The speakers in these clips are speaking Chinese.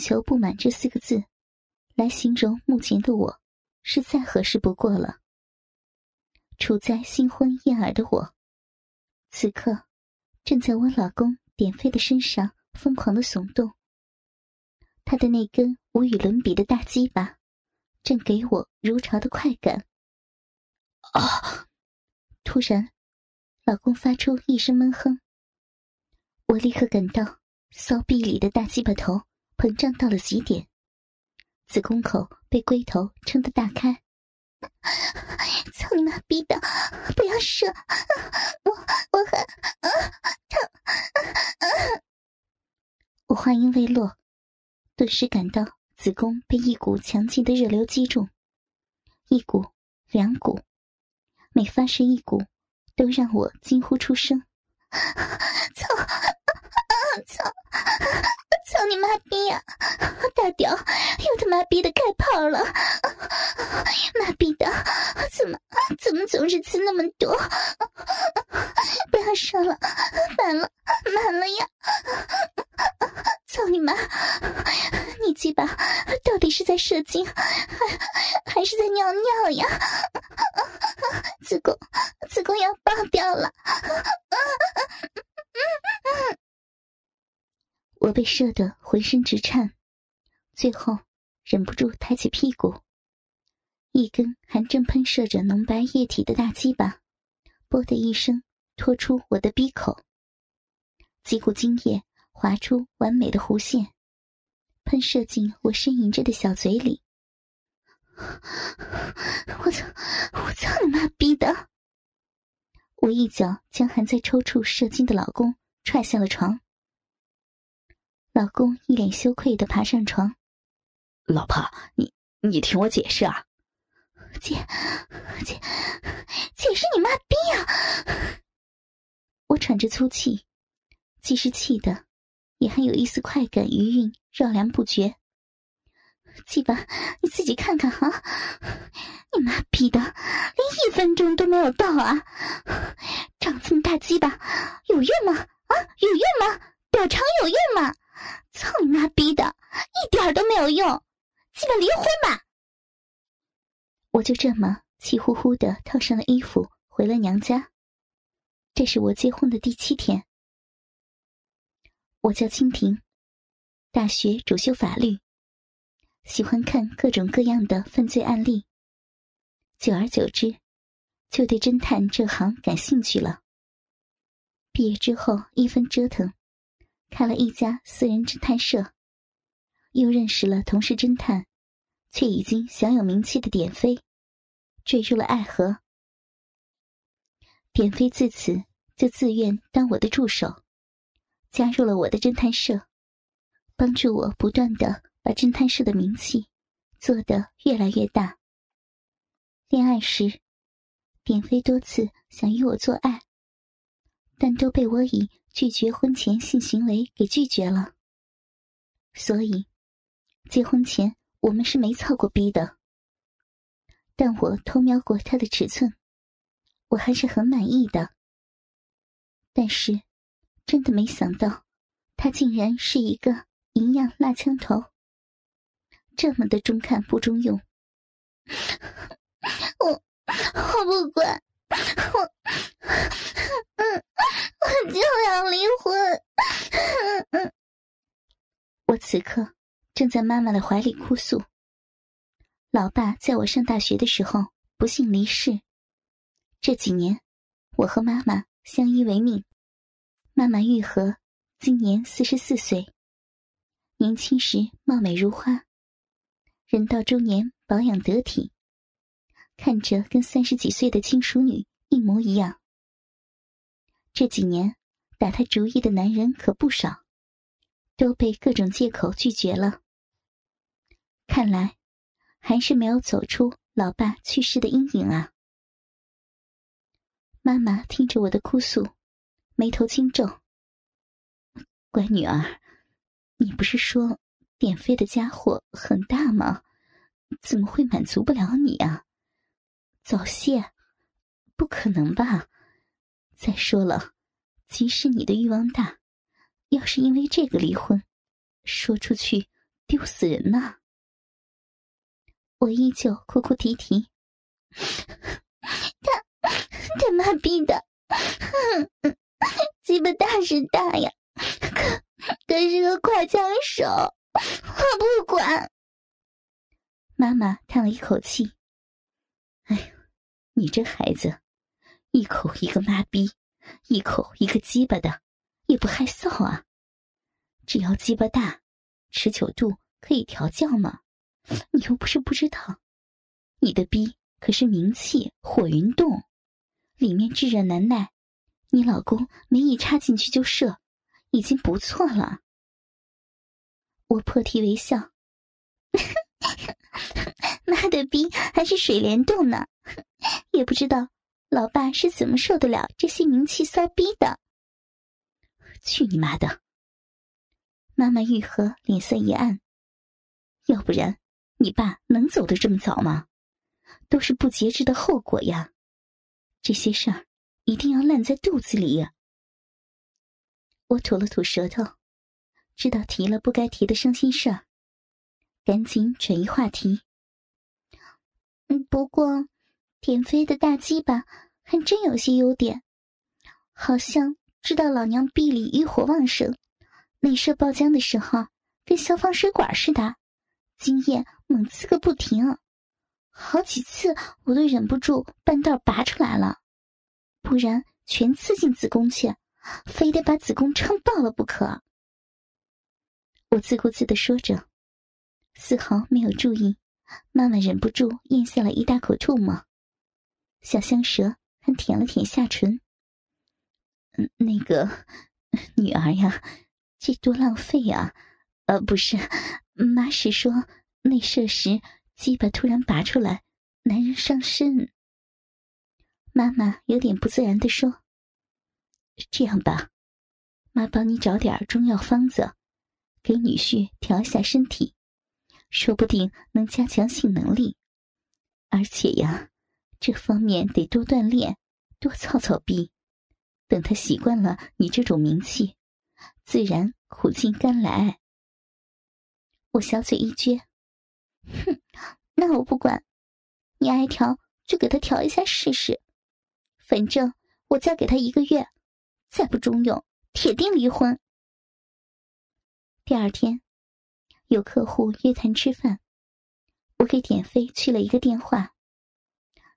求不满这四个字，来形容目前的我，是再合适不过了。处在新婚燕尔的我，此刻正在我老公点飞的身上疯狂的耸动。他的那根无与伦比的大鸡巴，正给我如潮的快感。啊！突然，老公发出一声闷哼，我立刻感到骚逼里的大鸡巴头膨胀到了极点，子宫口被龟头撑得大开。操你妈逼的！不要射！我我很疼！我话音未落。顿时感到子宫被一股强劲的热流击中，一股、两股，每发生一股，都让我惊呼出声：“操！操！操你妈逼呀！大屌又他妈逼的开炮了！妈逼的，怎么怎么总是吃那么多？不要说了，满了，满了呀！”操你妈！你鸡巴到底是在射精，还还是在尿尿呀？子宫子宫要爆掉了！被射得浑身直颤，最后忍不住抬起屁股，一根还正喷射着浓白液体的大鸡巴，啵的一声拖出我的鼻口，几股精液。划出完美的弧线，喷射进我呻吟着的小嘴里。我操！我操你妈逼的！我一脚将还在抽搐射精的老公踹下了床。老公一脸羞愧的爬上床。老婆，你你听我解释啊！解解解释你妈逼啊！我喘着粗气，既是气的。也还有一丝快感余韵绕梁不绝。鸡巴，你自己看看哈！你妈逼的，连一分钟都没有到啊！长这么大鸡巴有用吗？啊，有用吗？表长有用吗？操你妈逼的，一点都没有用！鸡巴离婚吧！我就这么气呼呼的套上了衣服，回了娘家。这是我结婚的第七天。我叫蜻蜓，大学主修法律，喜欢看各种各样的犯罪案例。久而久之，就对侦探这行感兴趣了。毕业之后一番折腾，开了一家私人侦探社，又认识了同是侦探，却已经享有名气的典飞，坠入了爱河。典飞自此就自愿当我的助手。加入了我的侦探社，帮助我不断的把侦探社的名气做得越来越大。恋爱时，典飞多次想与我做爱，但都被我以拒绝婚前性行为给拒绝了。所以，结婚前我们是没操过逼的。但我偷瞄过他的尺寸，我还是很满意的。但是。真的没想到，他竟然是一个营养辣枪头，这么的中看不中用。我我不管，我嗯，我就要离婚。我此刻正在妈妈的怀里哭诉。老爸在我上大学的时候不幸离世，这几年我和妈妈相依为命。妈妈玉和，今年四十四岁。年轻时貌美如花，人到中年保养得体，看着跟三十几岁的亲淑女一模一样。这几年打他主意的男人可不少，都被各种借口拒绝了。看来还是没有走出老爸去世的阴影啊。妈妈听着我的哭诉。眉头轻皱，乖女儿，你不是说点飞的家伙很大吗？怎么会满足不了你啊？早泄？不可能吧？再说了，即使你的欲望大，要是因为这个离婚，说出去丢死人呐！我依旧哭哭啼啼。他他妈逼的，鸡巴大是大呀，可可是个快枪手，我不管。妈妈叹了一口气：“哎呀，你这孩子，一口一个妈逼，一口一个鸡巴的，也不害臊啊！只要鸡巴大，持久度可以调教嘛。你又不是不知道，你的逼可是名气火云洞，里面炙热难耐，你老公没一插进去就射，已经不错了。”我破涕为笑。妈的逼还是水帘洞呢，也不知道老爸是怎么受得了这些名气骚逼的。去你妈的！妈妈愈合，脸色一暗。要不然你爸能走得这么早吗？都是不节制的后果呀！这些事儿一定要烂在肚子里。我吐了吐舌头，知道提了不该提的伤心事儿。赶紧转移话题。嗯，不过，田飞的大鸡巴还真有些优点，好像知道老娘臂里欲火旺盛，内射爆浆的时候跟消防水管似的，精液猛刺个不停，好几次我都忍不住半道拔出来了，不然全刺进子宫去，非得把子宫撑爆了不可。我自顾自的说着。丝毫没有注意，妈妈忍不住咽下了一大口唾沫，小香蛇还舔了舔下唇。嗯，那个女儿呀，这多浪费呀！呃，不是，妈是说内射时鸡巴突然拔出来，男人上身。妈妈有点不自然的说：“这样吧，妈帮你找点中药方子，给女婿调一下身体。”说不定能加强性能力，而且呀，这方面得多锻炼，多操操逼。等他习惯了你这种名气，自然苦尽甘来。我小嘴一撅，哼，那我不管，你爱调就给他调一下试试。反正我再给他一个月，再不中用，铁定离婚。第二天。有客户约谈吃饭，我给典飞去了一个电话，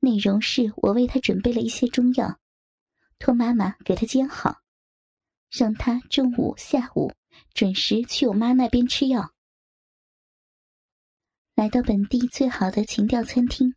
内容是我为他准备了一些中药，托妈妈给他煎好，让他中午、下午准时去我妈那边吃药。来到本地最好的情调餐厅，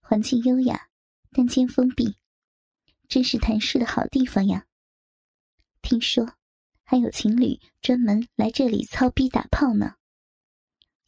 环境优雅，单间封闭，真是谈事的好地方呀。听说。还有情侣专门来这里操逼打炮呢。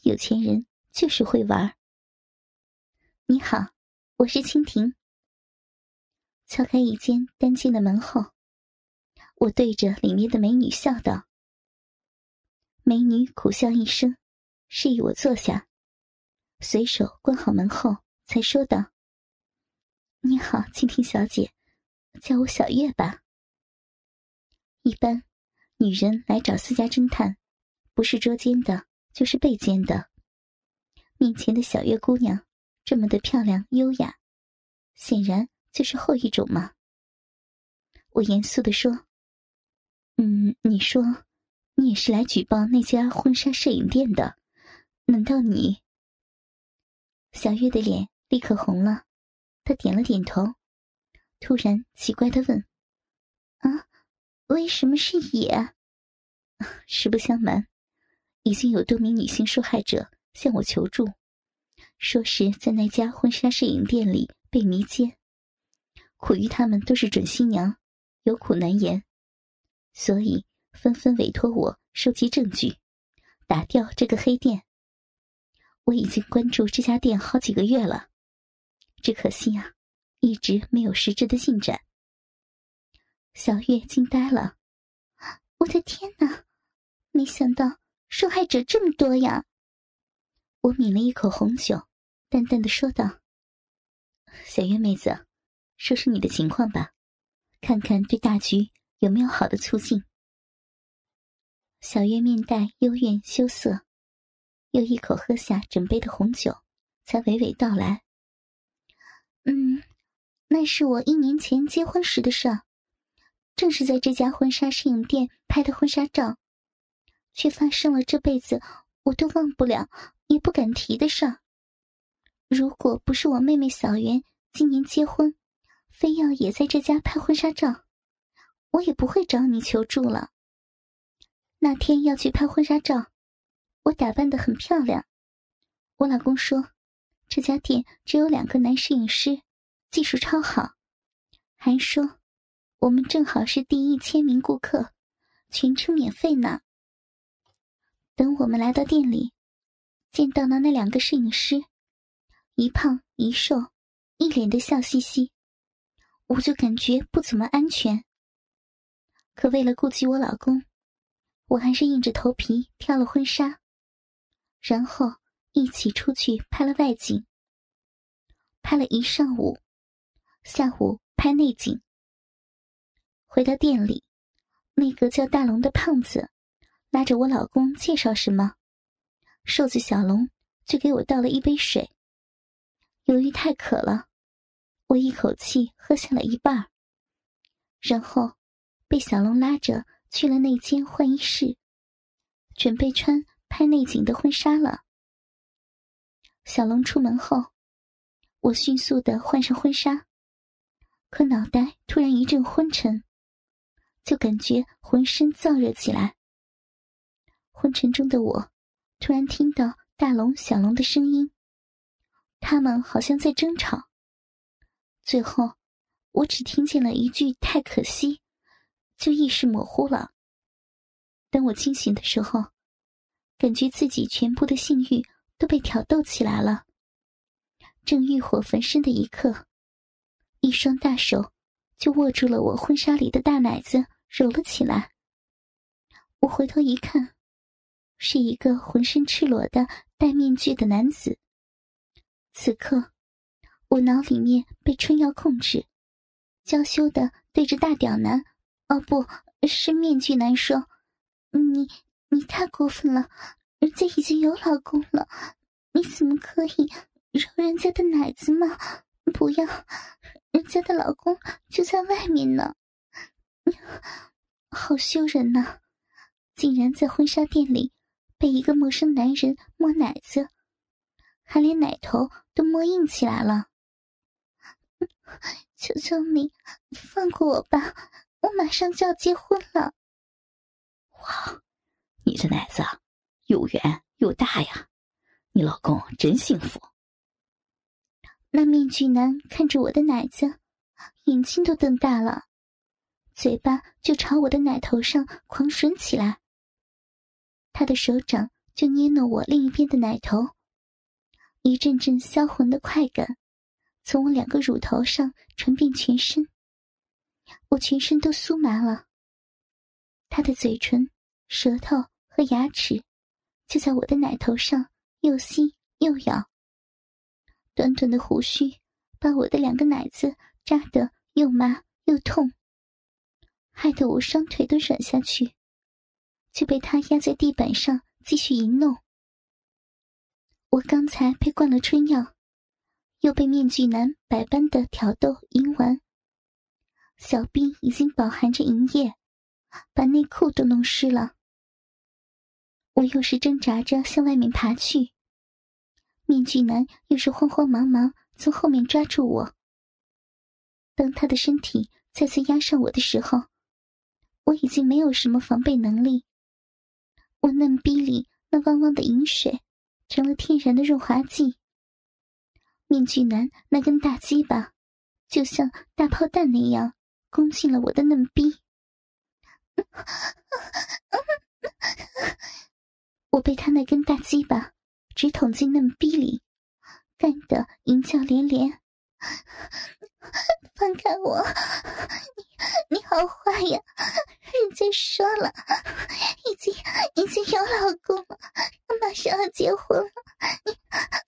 有钱人就是会玩。你好，我是蜻蜓。敲开一间单间的门后，我对着里面的美女笑道。美女苦笑一声，示意我坐下，随手关好门后，才说道：“你好，蜻蜓小姐，叫我小月吧。一般。”女人来找私家侦探，不是捉奸的，就是被奸的。面前的小月姑娘这么的漂亮优雅，显然就是后一种嘛。我严肃的说：“嗯，你说，你也是来举报那家婚纱摄影店的？难道你？”小月的脸立刻红了，她点了点头，突然奇怪的问：“啊？”为什么是也？实不相瞒，已经有多名女性受害者向我求助，说是在那家婚纱摄影店里被迷奸，苦于他们都是准新娘，有苦难言，所以纷纷委托我收集证据，打掉这个黑店。我已经关注这家店好几个月了，只可惜啊，一直没有实质的进展。小月惊呆了，我的天哪！没想到受害者这么多呀！我抿了一口红酒，淡淡的说道：“小月妹子，说说你的情况吧，看看对大局有没有好的促进。”小月面带幽怨羞涩，又一口喝下整杯的红酒，才娓娓道来：“嗯，那是我一年前结婚时的事，正是在这家婚纱摄影店拍的婚纱照，却发生了这辈子我都忘不了、也不敢提的事儿。如果不是我妹妹小媛今年结婚，非要也在这家拍婚纱照，我也不会找你求助了。那天要去拍婚纱照。”我打扮的很漂亮，我老公说，这家店只有两个男摄影师，技术超好，还说我们正好是第一千名顾客，全程免费呢。等我们来到店里，见到了那两个摄影师，一胖一瘦，一脸的笑嘻嘻，我就感觉不怎么安全。可为了顾及我老公，我还是硬着头皮挑了婚纱。然后一起出去拍了外景，拍了一上午，下午拍内景。回到店里，那个叫大龙的胖子拉着我老公介绍什么，瘦子小龙就给我倒了一杯水。由于太渴了，我一口气喝下了一半，然后被小龙拉着去了那间换衣室，准备穿。拍内景的婚纱了。小龙出门后，我迅速的换上婚纱，可脑袋突然一阵昏沉，就感觉浑身燥热起来。昏沉中的我，突然听到大龙、小龙的声音，他们好像在争吵。最后，我只听见了一句“太可惜”，就意识模糊了。等我清醒的时候。感觉自己全部的性欲都被挑逗起来了，正欲火焚身的一刻，一双大手就握住了我婚纱里的大奶子，揉了起来。我回头一看，是一个浑身赤裸的戴面具的男子。此刻，我脑里面被春药控制，娇羞的对着大屌男，哦，不是面具男说：“你。”你太过分了，人家已经有老公了，你怎么可以揉人家的奶子吗？不要，人家的老公就在外面呢。好羞人呐！竟然在婚纱店里被一个陌生男人摸奶子，还连奶头都摸硬起来了。求求你放过我吧，我马上就要结婚了。哇！你这奶子又圆又大呀，你老公真幸福。那面具男看着我的奶子，眼睛都瞪大了，嘴巴就朝我的奶头上狂吮起来。他的手掌就捏弄我另一边的奶头，一阵阵销魂的快感从我两个乳头上传遍全身，我全身都酥麻了。他的嘴唇、舌头。和牙齿就在我的奶头上又吸又咬，短短的胡须把我的两个奶子扎得又麻又痛，害得我双腿都软下去，就被他压在地板上继续淫弄。我刚才被灌了春药，又被面具男百般的挑逗淫玩，小臂已经饱含着淫液，把内裤都弄湿了。我又是挣扎着向外面爬去，面具男又是慌慌忙忙从后面抓住我。当他的身体再次压上我的时候，我已经没有什么防备能力。我嫩逼里那汪汪的饮水，成了天然的润滑剂。面具男那根大鸡巴，就像大炮弹那样攻进了我的嫩逼。我被他那根大鸡巴直捅进嫩逼里，干得淫叫连连。放开我！你你好坏呀！人家说了，已经老公我，马上要结婚了，你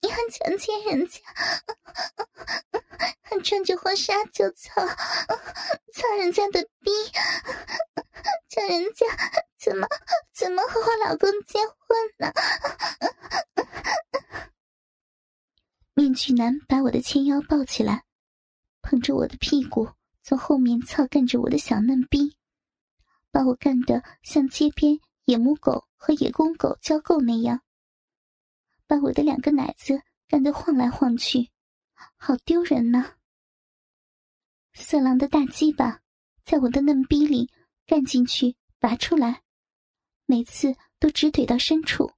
你还强奸人家，还穿着婚纱就操操人家的逼，叫人家怎么怎么和我老公结婚呢？面具男把我的纤腰抱起来，捧着我的屁股，从后面操干着我的小嫩逼，把我干得像街边野母狗和野公狗交媾那样，把我的两个奶子干得晃来晃去，好丢人呐！色狼的大鸡巴在我的嫩逼里干进去，拔出来，每次都直怼到深处，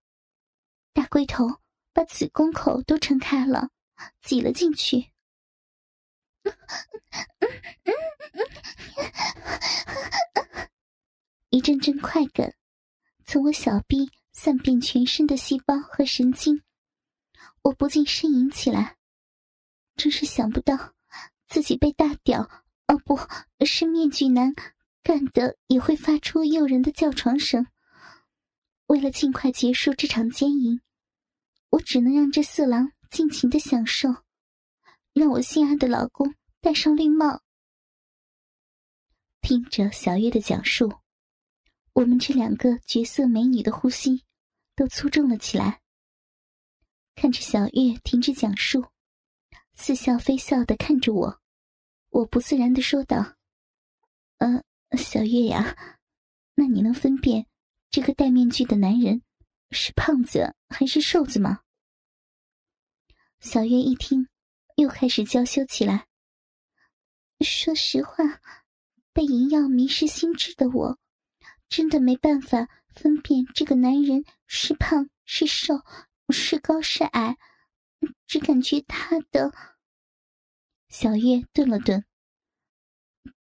大龟头。把子宫口都撑开了，挤了进去。一阵阵快感从我小臂散遍全身的细胞和神经，我不禁呻吟起来。真是想不到，自己被大屌哦，不是面具男干的，也会发出诱人的叫床声。为了尽快结束这场奸淫。我只能让这色狼尽情的享受，让我心爱的老公戴上绿帽。听着小月的讲述，我们这两个绝色美女的呼吸都粗重了起来。看着小月停止讲述，似笑非笑的看着我，我不自然的说道：“呃，小月呀，那你能分辨这个戴面具的男人是胖子还是瘦子吗？”小月一听，又开始娇羞起来。说实话，被淫药迷失心智的我，真的没办法分辨这个男人是胖是瘦，是高是矮，只感觉他的……小月顿了顿，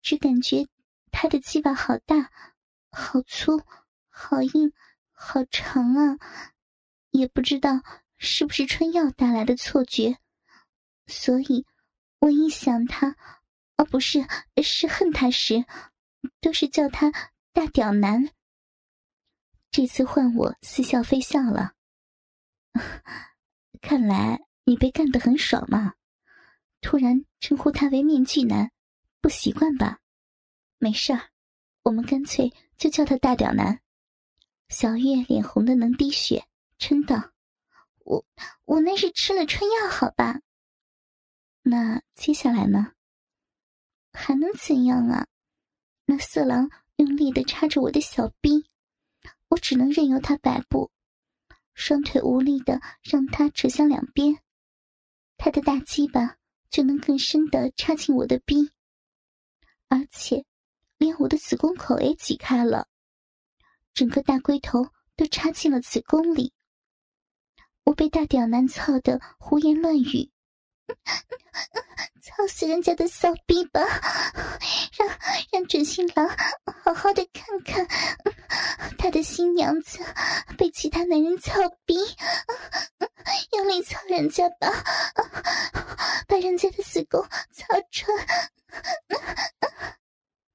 只感觉他的鸡巴好大、好粗、好硬、好长啊，也不知道。是不是春药带来的错觉？所以，我一想他，哦，不是，是恨他时，都是叫他大屌男。这次换我似笑非笑了。看来你被干得很爽嘛？突然称呼他为面具男，不习惯吧？没事儿，我们干脆就叫他大屌男。小月脸红的能滴血，嗔道。我我那是吃了春药，好吧？那接下来呢？还能怎样啊？那色狼用力的插着我的小臂，我只能任由他摆布，双腿无力的让他扯向两边，他的大鸡巴就能更深的插进我的逼，而且连我的子宫口也挤开了，整个大龟头都插进了子宫里。我被大屌男操的胡言乱语，操死人家的骚逼吧！让让准新郎好好的看看他的新娘子被其他男人操逼，用力操人家吧，把人家的子宫操穿。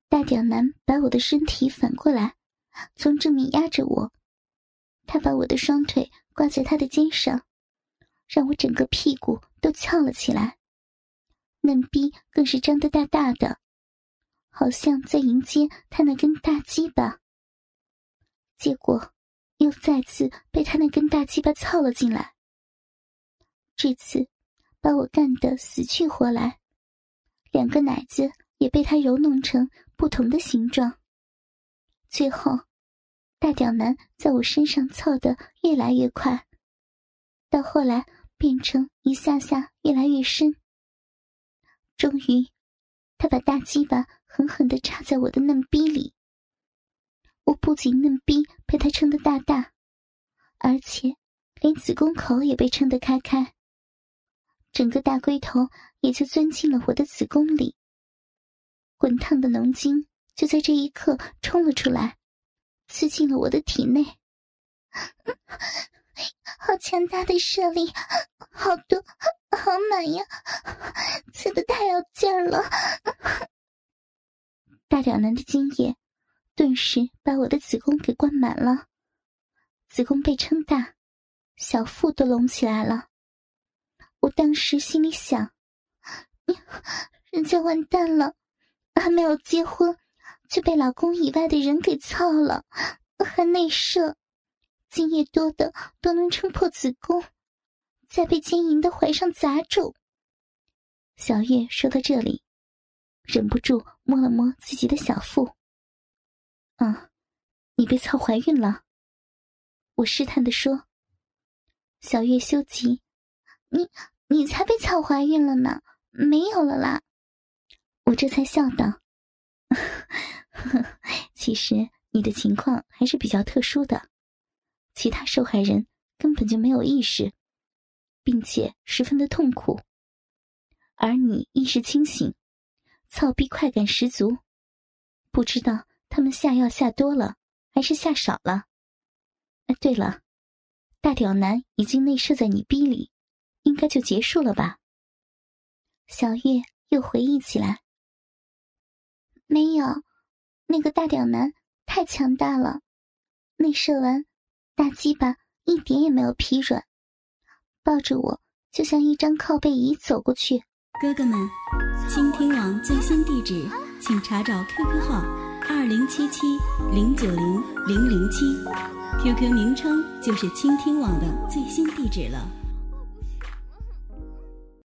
大屌男把我的身体反过来，从正面压着我，他把我的双腿。挂在他的肩上，让我整个屁股都翘了起来，嫩逼更是张得大大的，好像在迎接他那根大鸡巴。结果又再次被他那根大鸡巴操了进来，这次把我干得死去活来，两个奶子也被他揉弄成不同的形状，最后。大屌男在我身上操的越来越快，到后来变成一下下越来越深。终于，他把大鸡巴狠狠地插在我的嫩逼里。我不仅嫩逼被他撑得大大，而且连子宫口也被撑得开开，整个大龟头也就钻进了我的子宫里。滚烫的浓精就在这一刻冲了出来。刺进了我的体内，好强大的射力，好多，好满呀！刺的太有劲儿了。大屌男的精液顿时把我的子宫给灌满了，子宫被撑大，小腹都隆起来了。我当时心里想：人家完蛋了，还没有结婚。就被老公以外的人给操了，还内射，精液多的都能撑破子宫，再被坚莹的怀上砸住。小月说到这里，忍不住摸了摸自己的小腹。啊，你被操怀孕了？我试探的说。小月羞急，你你才被操怀孕了呢，没有了啦。我这才笑道：“ 其实你的情况还是比较特殊的，其他受害人根本就没有意识，并且十分的痛苦。”而你意识清醒，操逼快感十足，不知道他们下药下多了还是下少了。哎，对了，大屌男已经内射在你逼里，应该就结束了吧？小月又回忆起来，没有，那个大屌男太强大了，内射完，大鸡巴一点也没有疲软，抱着我就像一张靠背椅走过去。哥哥们，倾听网最新地址，请查找 QQ 号二零七七零九零零零七，QQ 名称就是倾听网的最新地址了。